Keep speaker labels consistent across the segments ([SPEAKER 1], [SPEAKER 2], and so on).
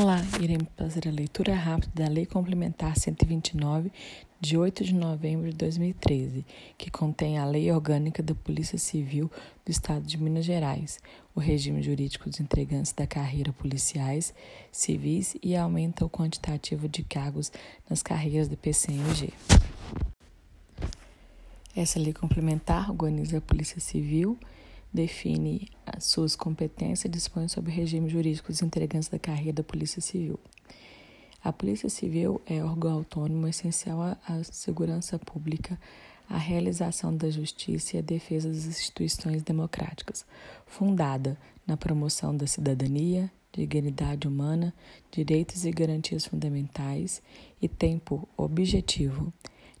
[SPEAKER 1] Olá, iremos fazer a leitura rápida da Lei Complementar 129, de 8 de novembro de 2013, que contém a Lei Orgânica da Polícia Civil do Estado de Minas Gerais, o regime jurídico dos entregantes da carreira policiais, civis e aumenta o quantitativo de cargos nas carreiras da PCMG. Essa lei complementar organiza a Polícia Civil define as suas competências e dispõe sobre o regime jurídico dos integrantes da carreira da Polícia Civil. A Polícia Civil é órgão autônomo essencial à segurança pública, à realização da justiça e à defesa das instituições democráticas, fundada na promoção da cidadania, dignidade humana, direitos e garantias fundamentais e tem por objetivo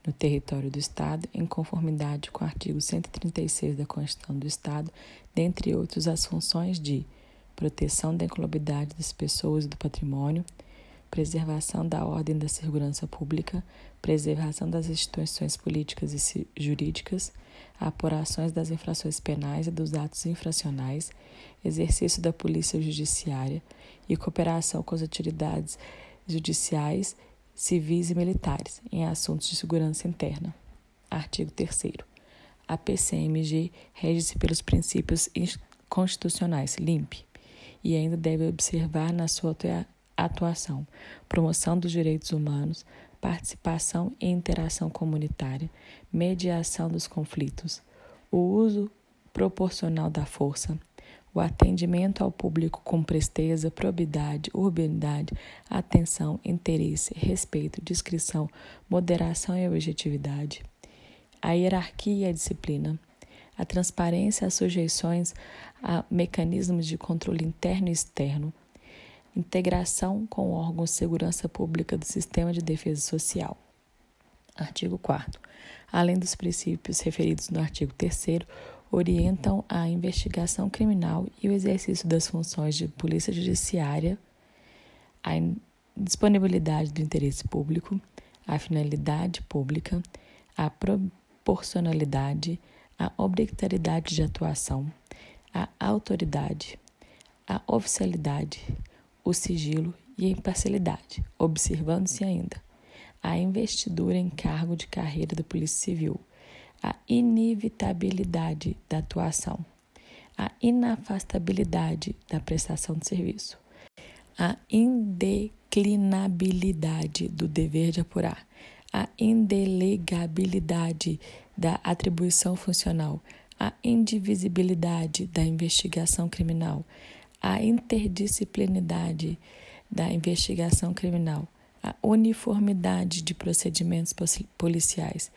[SPEAKER 1] no território do Estado, em conformidade com o artigo 136 da Constituição do Estado, dentre outros, as funções de proteção da incolumidade das pessoas e do patrimônio, preservação da ordem e da segurança pública, preservação das instituições políticas e jurídicas, apurações das infrações penais e dos atos infracionais, exercício da polícia judiciária e cooperação com as autoridades judiciais civis e militares em assuntos de segurança interna. Artigo 3 A PCMG rege-se pelos princípios constitucionais LIMP e ainda deve observar na sua atuação promoção dos direitos humanos, participação e interação comunitária, mediação dos conflitos, o uso proporcional da força, o atendimento ao público com presteza, probidade, urbanidade, atenção, interesse, respeito, discrição, moderação e objetividade, a hierarquia e a disciplina, a transparência, as sujeições a mecanismos de controle interno e externo, integração com órgãos de segurança pública do sistema de defesa social. Artigo 4 Além dos princípios referidos no artigo 3 orientam a investigação criminal e o exercício das funções de polícia judiciária, a disponibilidade do interesse público, a finalidade pública, a proporcionalidade, a obrigatoriedade de atuação, a autoridade, a oficialidade, o sigilo e a imparcialidade, observando-se ainda a investidura em cargo de carreira da Polícia Civil, a inevitabilidade da atuação, a inafastabilidade da prestação de serviço, a indeclinabilidade do dever de apurar, a indelegabilidade da atribuição funcional, a indivisibilidade da investigação criminal, a interdisciplinidade da investigação criminal, a uniformidade de procedimentos policiais,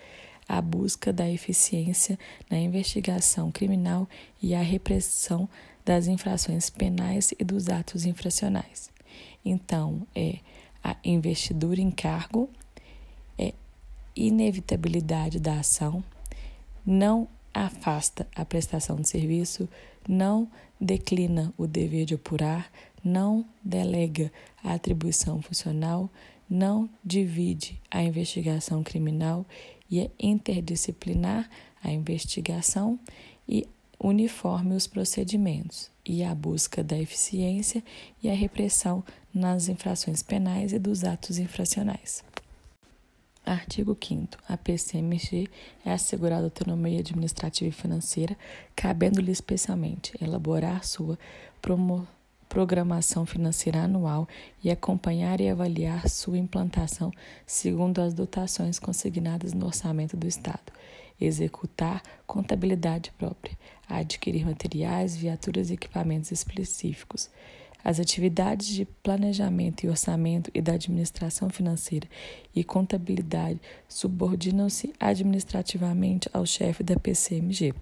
[SPEAKER 1] a busca da eficiência na investigação criminal e a repressão das infrações penais e dos atos infracionais. Então, é a investidura em cargo, é inevitabilidade da ação, não afasta a prestação de serviço, não declina o dever de apurar, não delega a atribuição funcional, não divide a investigação criminal e é interdisciplinar a investigação e uniforme os procedimentos e a busca da eficiência e a repressão nas infrações penais e dos atos infracionais. Artigo 5 A PCMG é assegurada autonomia administrativa e financeira, cabendo-lhe especialmente elaborar sua promoção programação financeira anual e acompanhar e avaliar sua implantação segundo as dotações consignadas no orçamento do Estado, executar contabilidade própria, adquirir materiais, viaturas e equipamentos específicos. As atividades de planejamento e orçamento e da administração financeira e contabilidade subordinam-se administrativamente ao chefe da PCMG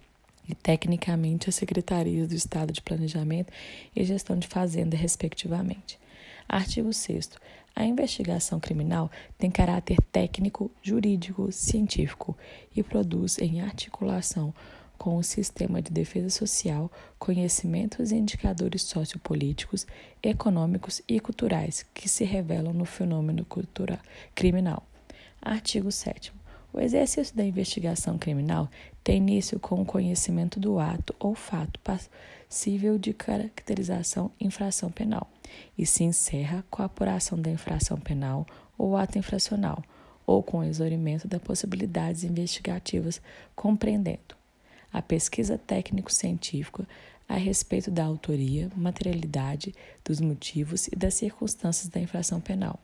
[SPEAKER 1] e tecnicamente as secretarias do Estado de Planejamento e Gestão de Fazenda, respectivamente. Artigo 6. A investigação criminal tem caráter técnico, jurídico, científico e produz, em articulação com o sistema de defesa social, conhecimentos e indicadores sociopolíticos, econômicos e culturais que se revelam no fenômeno cultural criminal. Artigo 7. O exercício da investigação criminal tem início com o conhecimento do ato ou fato cível de caracterização infração penal e se encerra com a apuração da infração penal ou ato infracional, ou com o exaurimento das possibilidades investigativas, compreendendo a pesquisa técnico-científica a respeito da autoria, materialidade, dos motivos e das circunstâncias da infração penal,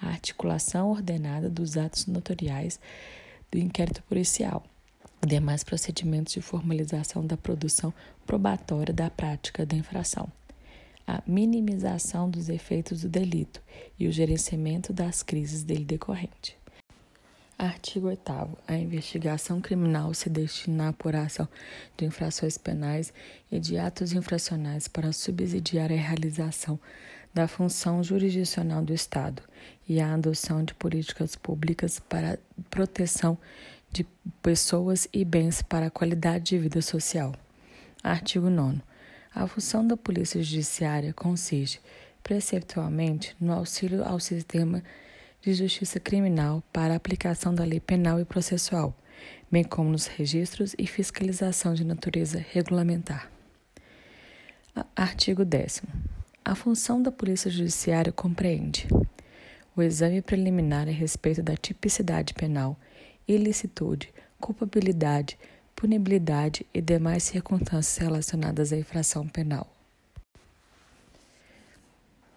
[SPEAKER 1] a articulação ordenada dos atos notoriais do inquérito policial, demais procedimentos de formalização da produção probatória da prática da infração, a minimização dos efeitos do delito e o gerenciamento das crises dele decorrente. Artigo 8 A investigação criminal se destina à apuração de infrações penais e de atos infracionais para subsidiar a realização da função jurisdicional do Estado e a adoção de políticas públicas para proteção de pessoas e bens para a qualidade de vida social. Artigo 9 A função da Polícia Judiciária consiste, preceptualmente, no auxílio ao sistema de justiça criminal para a aplicação da lei penal e processual, bem como nos registros e fiscalização de natureza regulamentar. Artigo 10. A função da Polícia Judiciária compreende o exame preliminar a respeito da tipicidade penal, ilicitude, culpabilidade, punibilidade e demais circunstâncias relacionadas à infração penal.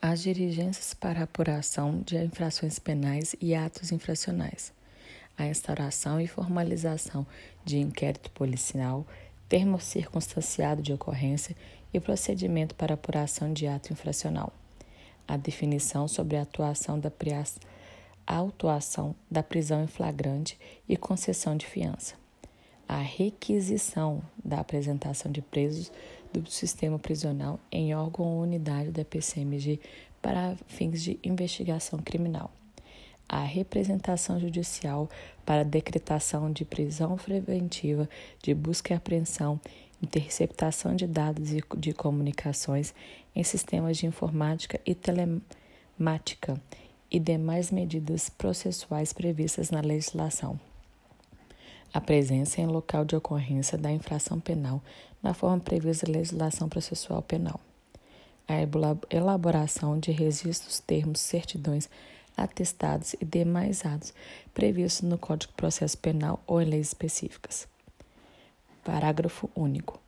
[SPEAKER 1] As diligências para apuração de infrações penais e atos infracionais, a instauração e formalização de inquérito policial, termo circunstanciado de ocorrência e procedimento para apuração de ato infracional, a definição sobre a atuação da a autuação da prisão em flagrante e concessão de fiança, a requisição da apresentação de presos do sistema prisional em órgão ou unidade da PCMG para fins de investigação criminal. A representação judicial para decretação de prisão preventiva, de busca e apreensão, interceptação de dados e de comunicações em sistemas de informática e telemática e demais medidas processuais previstas na legislação a presença em local de ocorrência da infração penal na forma prevista na legislação processual penal, a elaboração de registros, termos, certidões, atestados e demais atos previstos no Código de Processo Penal ou em leis específicas. Parágrafo único.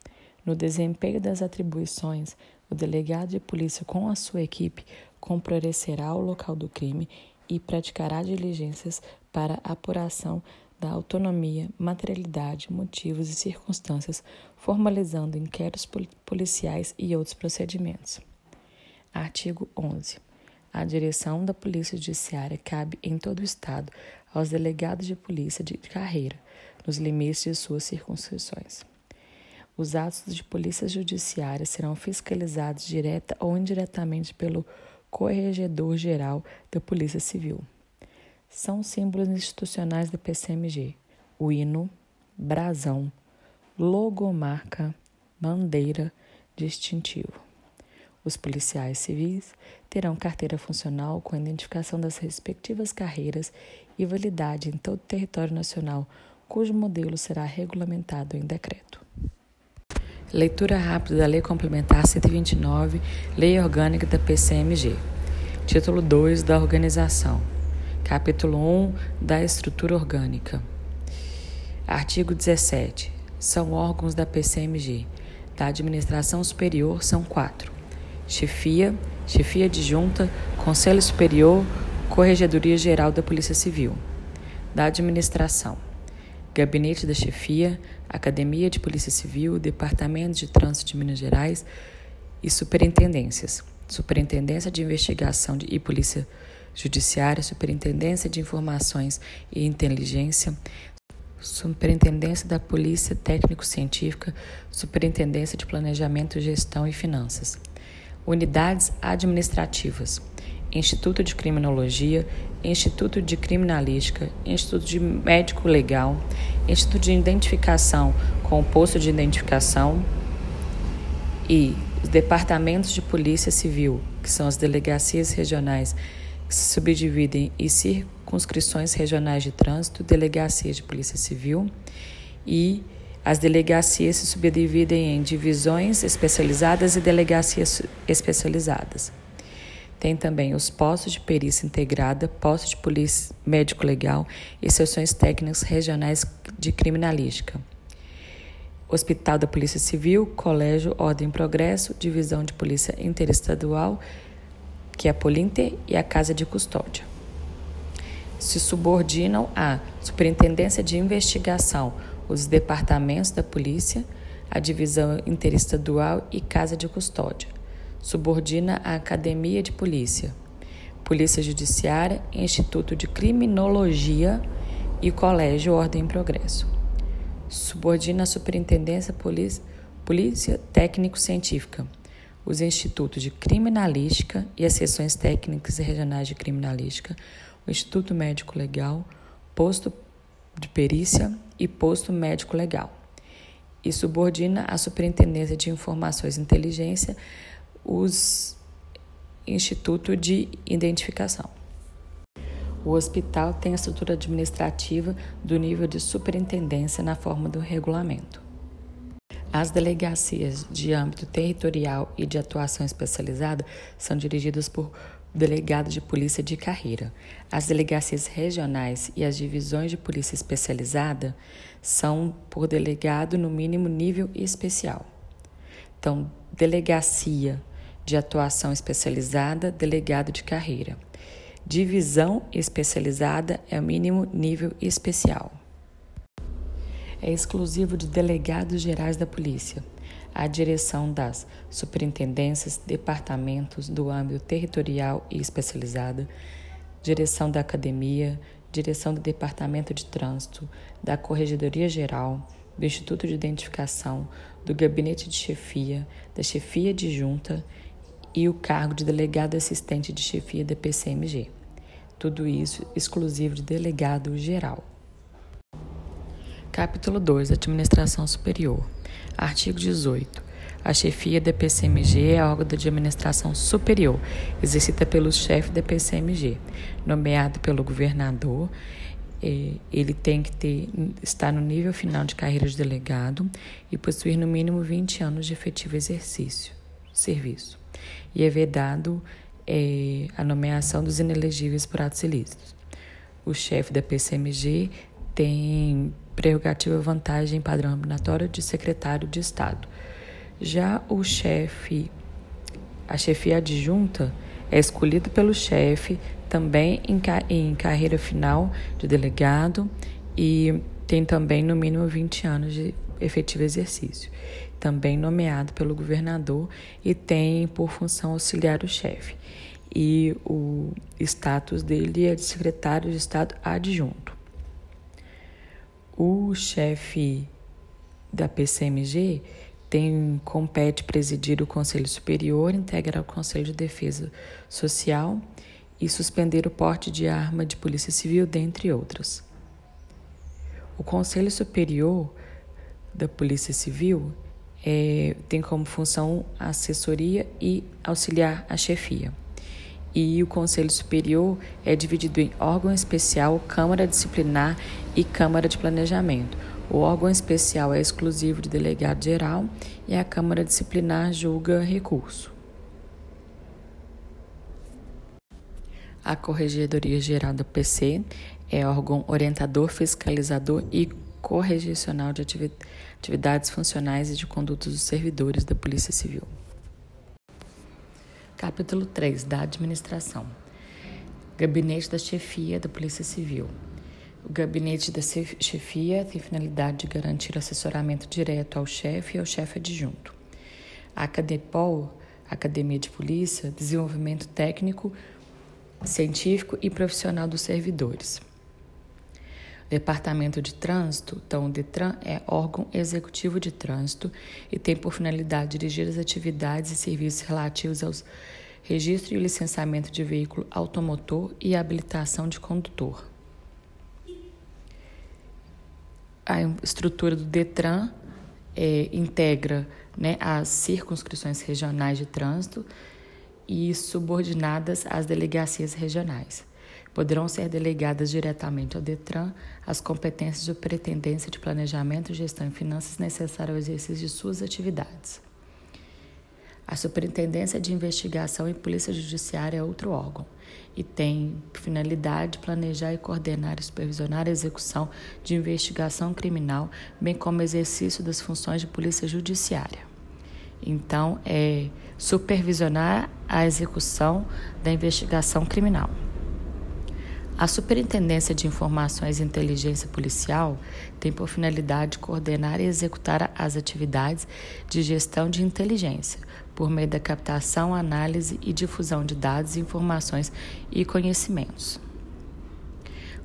[SPEAKER 1] No desempenho das atribuições, o delegado de polícia com a sua equipe comparecerá ao local do crime e praticará diligências para apuração da autonomia, materialidade, motivos e circunstâncias, formalizando inquéritos policiais e outros procedimentos. Artigo 11. A direção da Polícia Judiciária cabe em todo o Estado aos delegados de polícia de carreira, nos limites de suas circunscrições. Os atos de polícia judiciária serão fiscalizados direta ou indiretamente pelo Corregedor-Geral da Polícia Civil são símbolos institucionais da PCMG: o hino, brasão, logomarca, bandeira, distintivo. Os policiais civis terão carteira funcional com identificação das respectivas carreiras e validade em todo o território nacional, cujo modelo será regulamentado em decreto. Leitura rápida da Lei Complementar 129, Lei Orgânica da PCMG. Título 2 da Organização. Capítulo 1 da estrutura orgânica. Artigo 17. São órgãos da PCMG. Da administração superior são quatro: chefia, chefia adjunta, conselho superior, corregedoria geral da Polícia Civil. Da administração: gabinete da chefia, academia de Polícia Civil, departamento de trânsito de Minas Gerais e superintendências. Superintendência de Investigação e Polícia Judiciária, Superintendência de Informações e Inteligência, Superintendência da Polícia Técnico-Científica, Superintendência de Planejamento, Gestão e Finanças. Unidades administrativas: Instituto de Criminologia, Instituto de Criminalística, Instituto de Médico Legal, Instituto de Identificação com o posto de identificação e os departamentos de Polícia Civil, que são as delegacias regionais que se subdividem em circunscrições regionais de trânsito, delegacias de polícia civil e As delegacias se subdividem em divisões especializadas e delegacias especializadas. Tem também os postos de perícia integrada, postos de polícia médico-legal e seções técnicas regionais de criminalística. Hospital da Polícia Civil, Colégio Ordem e Progresso, Divisão de Polícia Interestadual, que é a Polinter, e a Casa de Custódia. Se subordinam à Superintendência de Investigação, os departamentos da polícia, a divisão interestadual e casa de custódia. Subordina a Academia de Polícia, Polícia Judiciária, Instituto de Criminologia e Colégio Ordem e Progresso. Subordina a Superintendência Polícia, Polícia Técnico-Científica, os institutos de criminalística e as seções técnicas e regionais de criminalística, o Instituto Médico Legal, posto de perícia e posto médico legal. E subordina à Superintendência de Informações e Inteligência os Instituto de Identificação. O hospital tem a estrutura administrativa do nível de superintendência na forma do regulamento. As delegacias de âmbito territorial e de atuação especializada são dirigidas por delegado de polícia de carreira. As delegacias regionais e as divisões de polícia especializada são por delegado no mínimo nível especial. Então, delegacia de atuação especializada, delegado de carreira. Divisão especializada é o mínimo nível especial. É exclusivo de delegados gerais da polícia a direção das superintendências, departamentos do âmbito territorial e especializada, direção da academia, direção do departamento de trânsito, da corregedoria geral, do Instituto de Identificação, do gabinete de chefia, da chefia de junta e o cargo de delegado assistente de chefia da PCMG. Tudo isso exclusivo de delegado geral. Capítulo 2 Administração Superior Artigo 18. A chefia da PCMG é órgão de administração superior, exercida pelo chefe da PCMG, nomeado pelo governador. Ele tem que ter, estar no nível final de carreira de delegado e possuir no mínimo 20 anos de efetivo exercício, serviço. E é vedado é, a nomeação dos inelegíveis por atos ilícitos. O chefe da PCMG tem prerrogativa vantagem padrão nominatório de secretário de Estado. Já o chefe, a chefia adjunta, é escolhido pelo chefe também em, em carreira final de delegado e tem também no mínimo 20 anos de efetivo exercício. Também nomeado pelo governador e tem por função auxiliar o chefe. E o status dele é de secretário de Estado adjunto. O chefe da PCMG tem compete presidir o Conselho Superior, integrar o Conselho de Defesa Social e suspender o porte de arma de Polícia Civil, dentre outras. O Conselho Superior da Polícia Civil é, tem como função assessoria e auxiliar a chefia e o Conselho Superior é dividido em órgão especial, Câmara Disciplinar e Câmara de Planejamento. O órgão especial é exclusivo de delegado geral e a Câmara Disciplinar julga recurso. A Corregedoria Geral do PC é órgão orientador, fiscalizador e correcional de atividades funcionais e de condutas dos servidores da Polícia Civil. Capítulo 3 da Administração. Gabinete da Chefia da Polícia Civil. O gabinete da chefia tem finalidade de garantir assessoramento direto ao chefe e ao chefe adjunto. A Acadepol, Academia de Polícia, desenvolvimento técnico, científico e profissional dos servidores. Departamento de Trânsito, então o DETRAN é órgão executivo de trânsito e tem por finalidade dirigir as atividades e serviços relativos aos registro e licenciamento de veículo automotor e habilitação de condutor. A estrutura do DETRAN é, integra né, as circunscrições regionais de trânsito e subordinadas às delegacias regionais Poderão ser delegadas diretamente ao DETRAN as competências de pretendência de planejamento, gestão e finanças necessárias ao exercício de suas atividades. A Superintendência de Investigação e Polícia Judiciária é outro órgão e tem finalidade planejar e coordenar e supervisionar a execução de investigação criminal, bem como exercício das funções de polícia judiciária. Então, é supervisionar a execução da investigação criminal. A Superintendência de Informações e Inteligência Policial tem por finalidade coordenar e executar as atividades de gestão de inteligência, por meio da captação, análise e difusão de dados, informações e conhecimentos.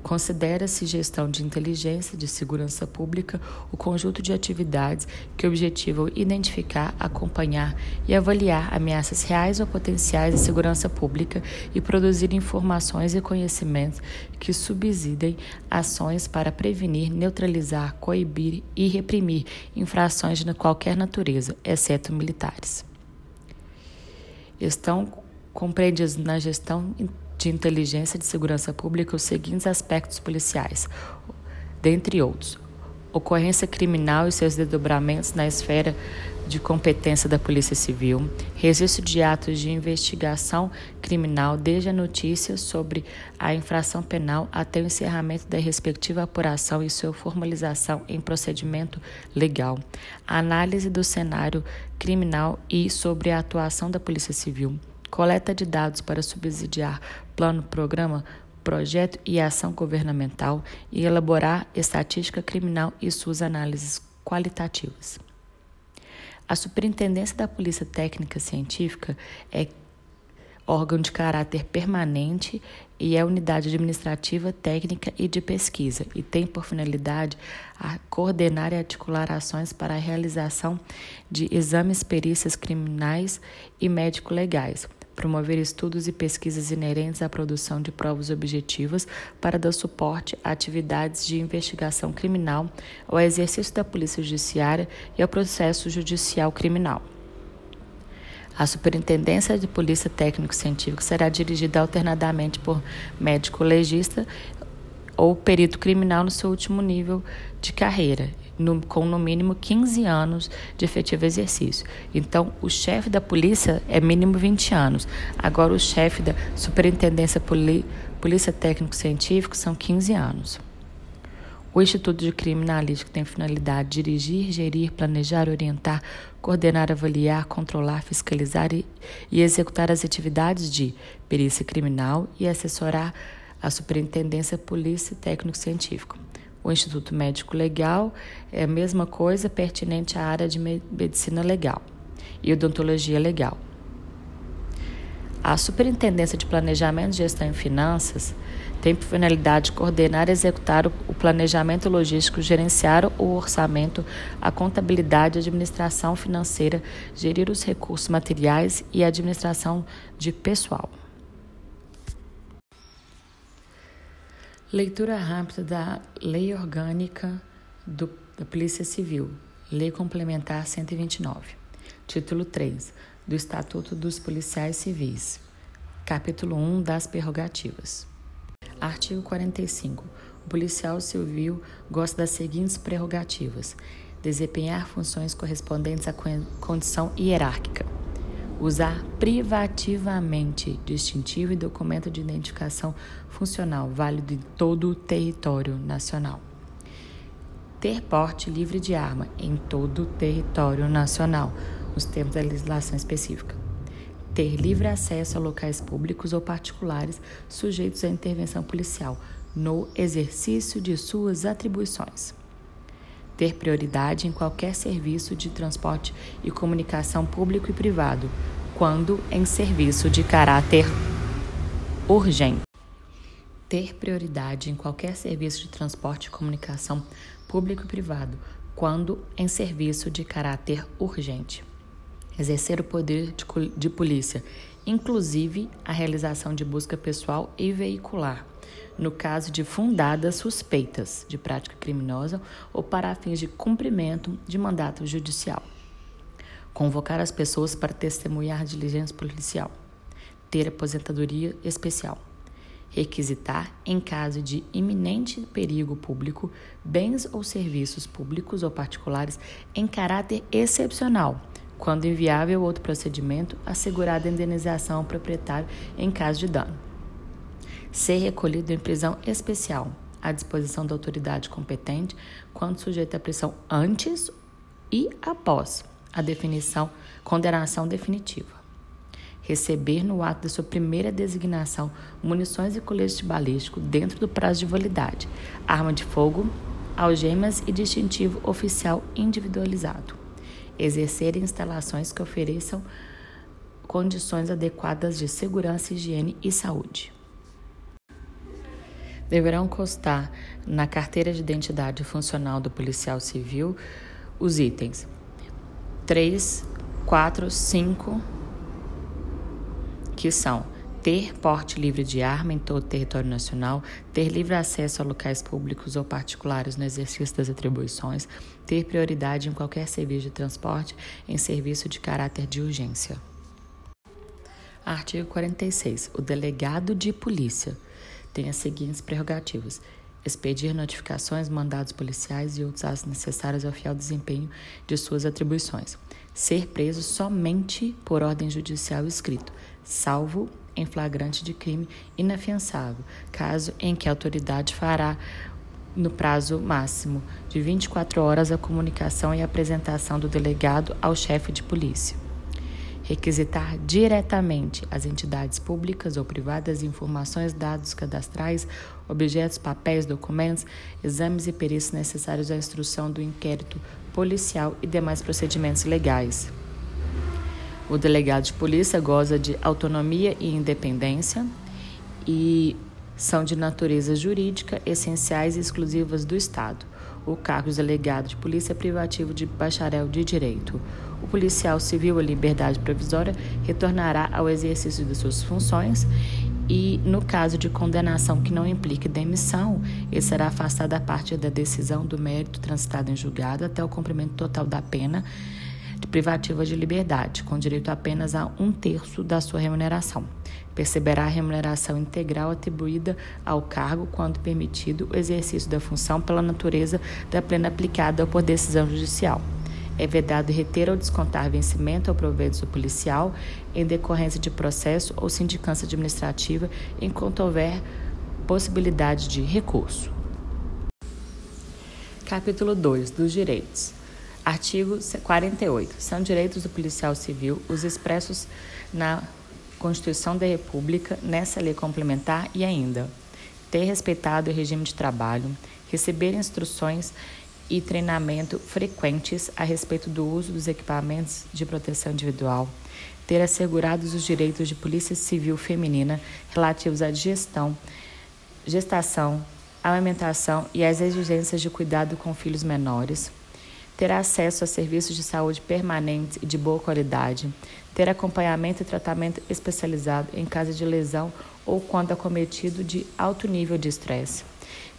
[SPEAKER 1] Considera-se gestão de inteligência de segurança pública o conjunto de atividades que objetivam identificar, acompanhar e avaliar ameaças reais ou potenciais de segurança pública e produzir informações e conhecimentos que subsidem ações para prevenir, neutralizar, coibir e reprimir infrações de qualquer natureza, exceto militares. Estão compreendidos na gestão de inteligência de segurança pública os seguintes aspectos policiais, dentre outros: ocorrência criminal e seus desdobramentos na esfera de competência da Polícia Civil, registro de atos de investigação criminal desde a notícia sobre a infração penal até o encerramento da respectiva apuração e sua formalização em procedimento legal, análise do cenário criminal e sobre a atuação da Polícia Civil coleta de dados para subsidiar plano, programa, projeto e ação governamental e elaborar estatística criminal e suas análises qualitativas. A Superintendência da Polícia Técnica Científica é órgão de caráter permanente e é unidade administrativa, técnica e de pesquisa, e tem por finalidade a coordenar e articular ações para a realização de exames, perícias criminais e médico-legais, promover estudos e pesquisas inerentes à produção de provas objetivas para dar suporte a atividades de investigação criminal, ao exercício da Polícia Judiciária e ao processo judicial criminal. A Superintendência de Polícia Técnico-Científica será dirigida alternadamente por médico legista ou perito criminal no seu último nível de carreira no, com no mínimo 15 anos de efetivo exercício. Então, o chefe da polícia é mínimo 20 anos. Agora, o chefe da Superintendência Poli, Polícia Técnico-Científico são 15 anos. O Instituto de Criminalística tem finalidade de dirigir, gerir, planejar, orientar, coordenar, avaliar, controlar, fiscalizar e, e executar as atividades de perícia criminal e assessorar a Superintendência Polícia Técnico-Científico. O Instituto Médico Legal é a mesma coisa pertinente à área de medicina legal e odontologia legal. A Superintendência de Planejamento, Gestão e Finanças tem por finalidade coordenar e executar o planejamento logístico, gerenciar o orçamento, a contabilidade, a administração financeira, gerir os recursos materiais e a administração de pessoal. Leitura rápida da Lei Orgânica do, da Polícia Civil, Lei Complementar 129. Título 3 do Estatuto dos Policiais Civis. Capítulo 1 das Prerrogativas. Artigo 45. O policial civil gosta das seguintes prerrogativas: desempenhar funções correspondentes à condição hierárquica usar privativamente distintivo e documento de identificação funcional válido em todo o território nacional. Ter porte livre de arma em todo o território nacional, nos termos da legislação específica. Ter livre acesso a locais públicos ou particulares sujeitos à intervenção policial no exercício de suas atribuições ter prioridade em qualquer serviço de transporte e comunicação público e privado, quando em serviço de caráter urgente. Ter prioridade em qualquer serviço de transporte e comunicação público e privado, quando em serviço de caráter urgente. Exercer o poder de, de polícia, inclusive a realização de busca pessoal e veicular no caso de fundadas suspeitas de prática criminosa ou para fins de cumprimento de mandato judicial. Convocar as pessoas para testemunhar diligência policial. Ter aposentadoria especial. requisitar, em caso de iminente perigo público, bens ou serviços públicos ou particulares em caráter excepcional, quando inviável outro procedimento, assegurada a indenização ao proprietário em caso de dano. Ser recolhido em prisão especial, à disposição da autoridade competente, quando sujeito à prisão antes e após a definição, condenação definitiva receber no ato da sua primeira designação munições e colete balístico dentro do prazo de validade, arma de fogo, algemas e distintivo oficial individualizado. Exercer instalações que ofereçam condições adequadas de segurança, higiene e saúde. Deverão constar na carteira de identidade funcional do policial civil os itens 3, 4, 5, que são ter porte livre de arma em todo o território nacional, ter livre acesso a locais públicos ou particulares no exercício das atribuições, ter prioridade em qualquer serviço de transporte em serviço de caráter de urgência. Artigo 46. O delegado de polícia tem as seguintes prerrogativas: expedir notificações, mandados policiais e outros atos necessários ao fiel desempenho de suas atribuições. Ser preso somente por ordem judicial escrito, salvo em flagrante de crime inafiançável, caso em que a autoridade fará no prazo máximo de 24 horas a comunicação e apresentação do delegado ao chefe de polícia. Requisitar diretamente às entidades públicas ou privadas informações, dados cadastrais, objetos, papéis, documentos, exames e perícias necessários à instrução do inquérito policial e demais procedimentos legais. O delegado de polícia goza de autonomia e independência e são de natureza jurídica essenciais e exclusivas do Estado. O cargo de delegado de polícia é privativo de bacharel de direito. O policial civil a liberdade provisória retornará ao exercício de suas funções e, no caso de condenação que não implique demissão, ele será afastado a partir da decisão do mérito transitado em julgado até o cumprimento total da pena de privativa de liberdade, com direito apenas a um terço da sua remuneração. Perceberá a remuneração integral atribuída ao cargo quando permitido o exercício da função pela natureza da plena aplicada por decisão judicial. É vedado reter ou descontar vencimento ao proveito policial em decorrência de processo ou sindicância administrativa enquanto houver possibilidade de recurso. Capítulo 2 dos Direitos. Artigo 48. São direitos do policial civil os expressos na Constituição da República, nessa lei complementar e ainda ter respeitado o regime de trabalho, receber instruções e treinamento frequentes a respeito do uso dos equipamentos de proteção individual, ter assegurados os direitos de polícia civil feminina relativos à gestão, gestação, amamentação e às exigências de cuidado com filhos menores, ter acesso a serviços de saúde permanentes e de boa qualidade, ter acompanhamento e tratamento especializado em caso de lesão ou quando acometido de alto nível de estresse,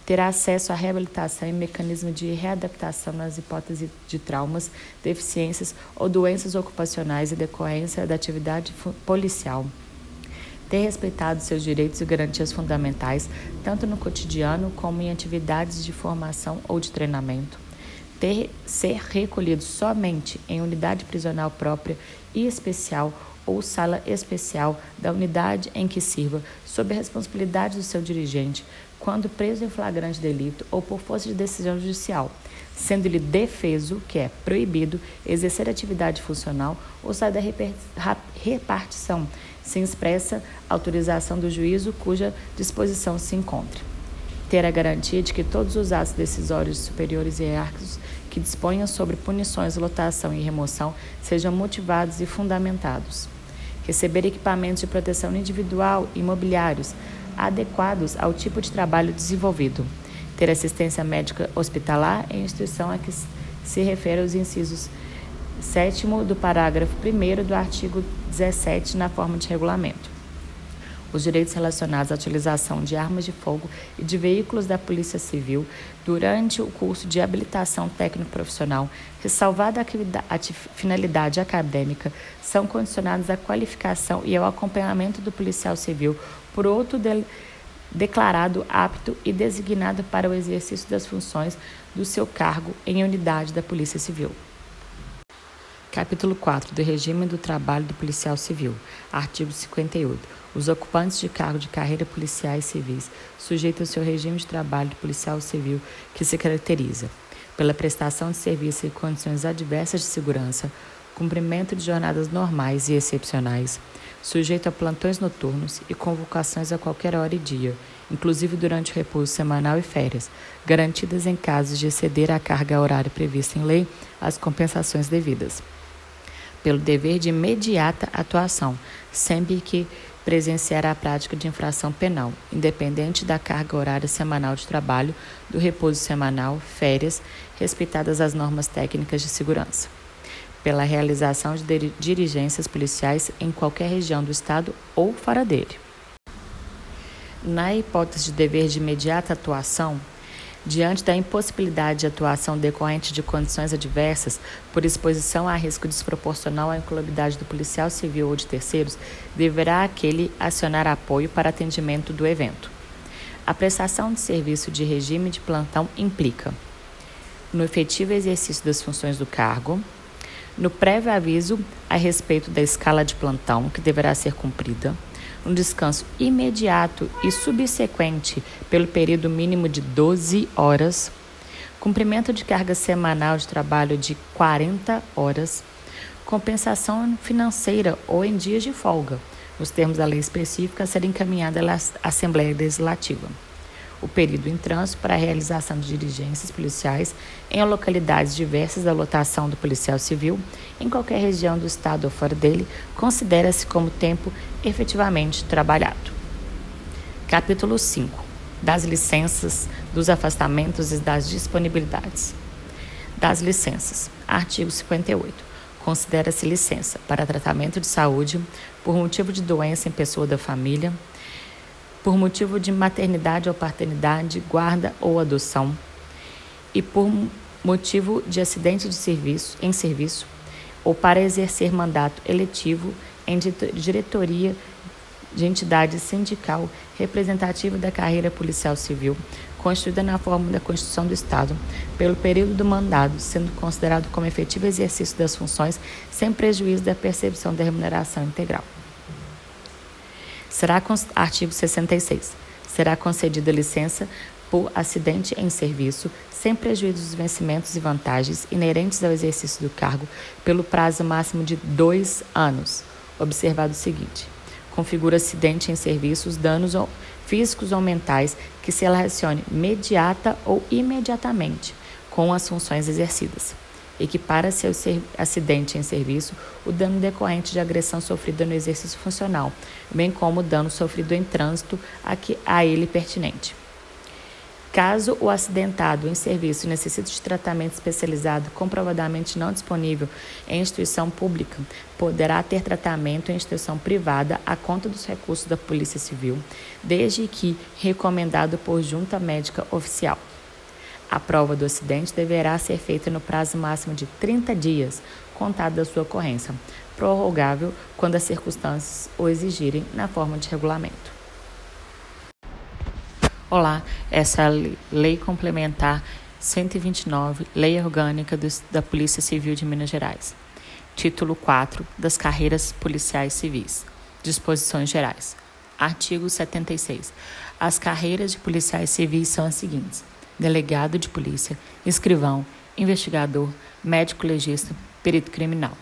[SPEAKER 1] ter acesso à reabilitação e mecanismo de readaptação nas hipóteses de traumas, deficiências ou doenças ocupacionais em decorrência da atividade policial. Ter respeitado seus direitos e garantias fundamentais, tanto no cotidiano como em atividades de formação ou de treinamento, ter, ser recolhido somente em unidade prisional própria e especial ou sala especial da unidade em que sirva, sob a responsabilidade do seu dirigente, quando preso em flagrante delito ou por força de decisão judicial, sendo-lhe defeso, que é proibido, exercer atividade funcional ou sair da repartição, sem expressa autorização do juízo cuja disposição se encontre ter a garantia de que todos os atos decisórios superiores e hierárquicos que disponham sobre punições, lotação e remoção sejam motivados e fundamentados. Receber equipamentos de proteção individual e imobiliários adequados ao tipo de trabalho desenvolvido. Ter assistência médica hospitalar em instituição a que se refere aos incisos 7 do parágrafo 1 do artigo 17 na forma de regulamento os direitos relacionados à utilização de armas de fogo e de veículos da Polícia Civil durante o curso de habilitação técnico-profissional, ressalvada a finalidade acadêmica, são condicionados à qualificação e ao acompanhamento do policial civil por outro declarado apto e designado para o exercício das funções do seu cargo em unidade da Polícia Civil. Capítulo 4 do Regime do Trabalho do Policial Civil. Artigo 58. Os ocupantes de cargo de carreira policiais civis sujeitam seu regime de trabalho de policial civil, que se caracteriza pela prestação de serviço em condições adversas de segurança, cumprimento de jornadas normais e excepcionais, sujeito a plantões noturnos e convocações a qualquer hora e dia, inclusive durante o repouso semanal e férias, garantidas em casos de exceder a carga horária prevista em lei as compensações devidas pelo dever de imediata atuação, sempre que presenciar a prática de infração penal, independente da carga horária semanal de trabalho, do repouso semanal, férias, respeitadas as normas técnicas de segurança. Pela realização de diligências policiais em qualquer região do Estado ou fora dele. Na hipótese de dever de imediata atuação, diante da impossibilidade de atuação decorrente de condições adversas por exposição a risco desproporcional à incolumidade do policial civil ou de terceiros, deverá aquele acionar apoio para atendimento do evento. A prestação de serviço de regime de plantão implica no efetivo exercício das funções do cargo, no prévio aviso a respeito da escala de plantão que deverá ser cumprida, um descanso imediato e subsequente pelo período mínimo de 12 horas, cumprimento de carga semanal de trabalho de 40 horas, compensação financeira ou em dias de folga, nos termos da lei específica a ser encaminhada à Assembleia Legislativa o período em trânsito para a realização de diligências policiais em localidades diversas da lotação do policial civil, em qualquer região do estado ou fora dele, considera-se como tempo efetivamente trabalhado. Capítulo 5 das licenças, dos afastamentos e das disponibilidades. Das licenças. Artigo 58. Considera-se licença para tratamento de saúde por motivo de doença em pessoa da família, por motivo de maternidade ou paternidade, guarda ou adoção, e por motivo de acidente de serviço, em serviço, ou para exercer mandato eletivo em diretoria de entidade sindical representativa da carreira policial civil, constituída na forma da Constituição do Estado, pelo período do mandado, sendo considerado como efetivo exercício das funções, sem prejuízo da percepção da remuneração integral. Será artigo 66. Será concedida licença por acidente em serviço, sem prejuízo dos vencimentos e vantagens inerentes ao exercício do cargo, pelo prazo máximo de dois anos. Observado o seguinte: configura acidente em serviço os danos físicos ou mentais que se relacione imediata ou imediatamente com as funções exercidas equipara-se ao acidente em serviço o dano decorrente de agressão sofrida no exercício funcional, bem como o dano sofrido em trânsito a, que, a ele pertinente. Caso o acidentado em serviço necessite de tratamento especializado comprovadamente não disponível em instituição pública, poderá ter tratamento em instituição privada à conta dos recursos da Polícia Civil, desde que recomendado por junta médica oficial. A prova do acidente deverá ser feita no prazo máximo de 30 dias, contado da sua ocorrência, prorrogável quando as circunstâncias o exigirem na forma de regulamento. Olá, essa é a Lei Complementar 129, Lei Orgânica do, da Polícia Civil de Minas Gerais. Título 4 das Carreiras Policiais Civis. Disposições Gerais. Artigo 76. As carreiras de policiais civis são as seguintes: delegado de polícia, escrivão, investigador, médico legista, perito criminal.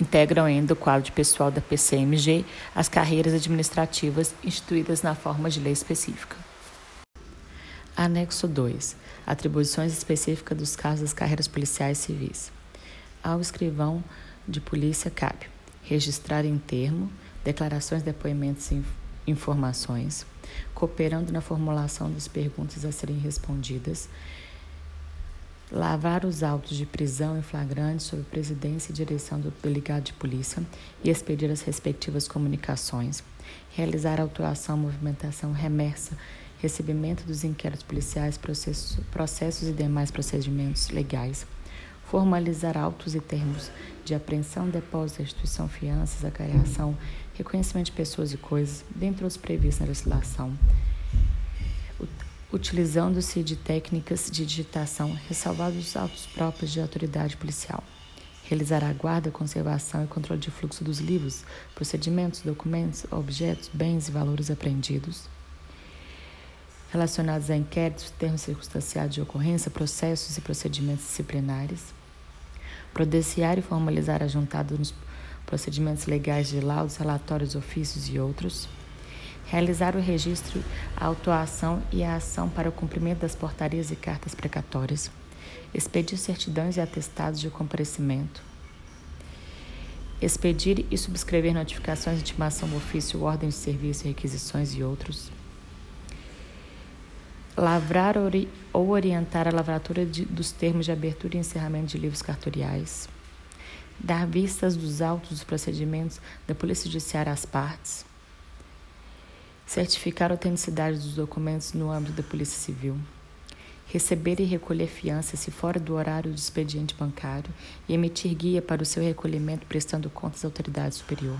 [SPEAKER 1] Integram ainda o quadro de pessoal da PCMG as carreiras administrativas instituídas na forma de lei específica. Anexo 2. Atribuições específicas dos casos das carreiras policiais civis. Ao escrivão de polícia cabe registrar em termo declarações, depoimentos e informações, cooperando na formulação das perguntas a serem respondidas, lavar os autos de prisão em flagrante sob presidência e direção do delegado de polícia e expedir as respectivas comunicações, realizar autuação, movimentação, remessa, recebimento dos inquéritos policiais, processos, processos e demais procedimentos legais, formalizar autos e termos de apreensão, depósito, restituição, fianças, acariação, reconhecimento de pessoas e coisas, dentre os previstos na legislação, utilizando-se de técnicas de digitação, ressalvados os autos próprios de autoridade policial. Realizará a guarda, conservação e controle de fluxo dos livros, procedimentos, documentos, objetos, bens e valores apreendidos. Relacionados a inquéritos, termos circunstanciados de ocorrência, processos e procedimentos disciplinares. Prodenciar e formalizar a juntada nos procedimentos legais de laudos, relatórios, ofícios e outros. Realizar o registro, a autuação e a ação para o cumprimento das portarias e cartas precatórias, expedir certidões e atestados de comparecimento, expedir e subscrever notificações intimação ofício, ordem de serviço, requisições e outros, lavrar ou orientar a lavratura de, dos termos de abertura e encerramento de livros cartoriais, dar vistas dos autos dos procedimentos da Polícia Judiciária às partes, certificar a autenticidade dos documentos no âmbito da Polícia Civil, receber e recolher fiança se fora do horário do expediente bancário e emitir guia para o seu recolhimento prestando contas à autoridade superior,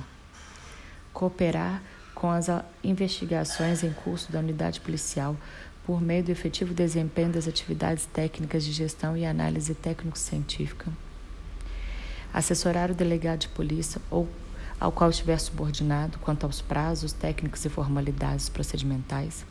[SPEAKER 1] cooperar com as investigações em curso da unidade policial por meio do efetivo desempenho das atividades técnicas de gestão e análise técnico-científica, assessorar o delegado de polícia ou ao qual estiver subordinado quanto aos prazos técnicos e formalidades procedimentais,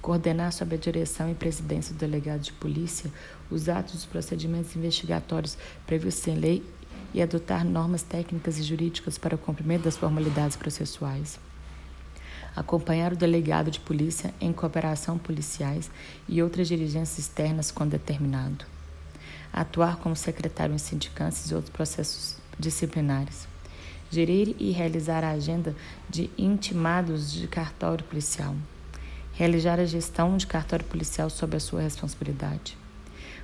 [SPEAKER 1] coordenar sob a direção e presidência do delegado de polícia os atos dos procedimentos investigatórios previstos em lei e adotar normas técnicas e jurídicas para o cumprimento das formalidades processuais. Acompanhar o delegado de polícia em cooperação policiais e outras diligências externas quando determinado. Atuar como secretário em sindicantes e outros processos disciplinares. Gerir e realizar a agenda de intimados de cartório policial, realizar a gestão de cartório policial sob a sua responsabilidade,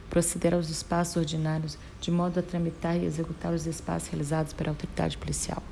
[SPEAKER 1] proceder aos espaços ordinários de modo a tramitar e executar os espaços realizados pela autoridade policial.